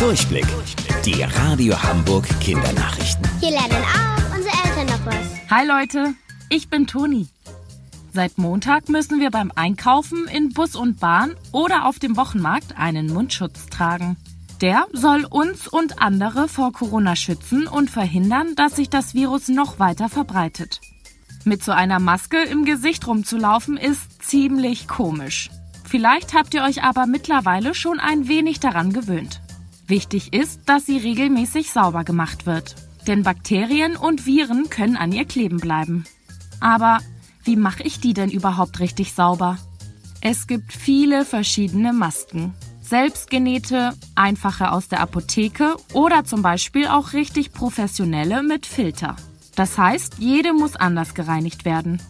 Durchblick. Die Radio Hamburg Kindernachrichten. Hier lernen auch unsere Eltern noch was. Hi Leute, ich bin Toni. Seit Montag müssen wir beim Einkaufen in Bus und Bahn oder auf dem Wochenmarkt einen Mundschutz tragen. Der soll uns und andere vor Corona schützen und verhindern, dass sich das Virus noch weiter verbreitet. Mit so einer Maske im Gesicht rumzulaufen ist ziemlich komisch. Vielleicht habt ihr euch aber mittlerweile schon ein wenig daran gewöhnt. Wichtig ist, dass sie regelmäßig sauber gemacht wird. Denn Bakterien und Viren können an ihr kleben bleiben. Aber wie mache ich die denn überhaupt richtig sauber? Es gibt viele verschiedene Masken. Selbstgenähte, einfache aus der Apotheke oder zum Beispiel auch richtig professionelle mit Filter. Das heißt, jede muss anders gereinigt werden.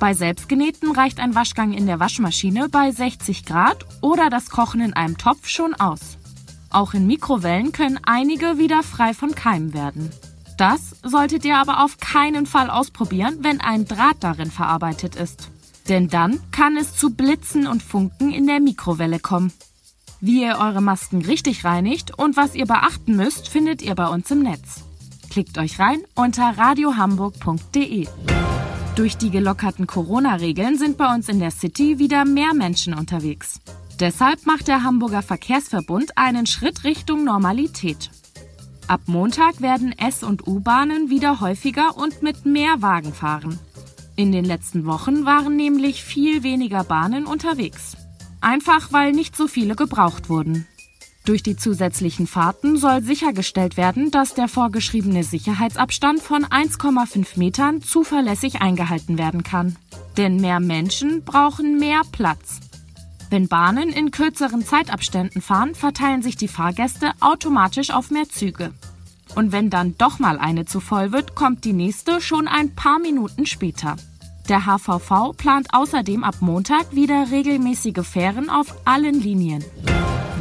Bei selbstgenähten reicht ein Waschgang in der Waschmaschine bei 60 Grad oder das Kochen in einem Topf schon aus. Auch in Mikrowellen können einige wieder frei von Keimen werden. Das solltet ihr aber auf keinen Fall ausprobieren, wenn ein Draht darin verarbeitet ist. Denn dann kann es zu Blitzen und Funken in der Mikrowelle kommen. Wie ihr eure Masken richtig reinigt und was ihr beachten müsst, findet ihr bei uns im Netz. Klickt euch rein unter radiohamburg.de. Durch die gelockerten Corona-Regeln sind bei uns in der City wieder mehr Menschen unterwegs. Deshalb macht der Hamburger Verkehrsverbund einen Schritt Richtung Normalität. Ab Montag werden S- und U-Bahnen wieder häufiger und mit mehr Wagen fahren. In den letzten Wochen waren nämlich viel weniger Bahnen unterwegs. Einfach weil nicht so viele gebraucht wurden. Durch die zusätzlichen Fahrten soll sichergestellt werden, dass der vorgeschriebene Sicherheitsabstand von 1,5 Metern zuverlässig eingehalten werden kann. Denn mehr Menschen brauchen mehr Platz. Wenn Bahnen in kürzeren Zeitabständen fahren, verteilen sich die Fahrgäste automatisch auf mehr Züge. Und wenn dann doch mal eine zu voll wird, kommt die nächste schon ein paar Minuten später. Der HVV plant außerdem ab Montag wieder regelmäßige Fähren auf allen Linien.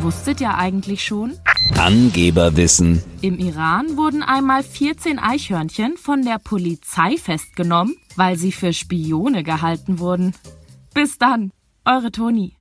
Wusstet ihr eigentlich schon? Angeberwissen. Im Iran wurden einmal 14 Eichhörnchen von der Polizei festgenommen, weil sie für Spione gehalten wurden. Bis dann, eure Toni.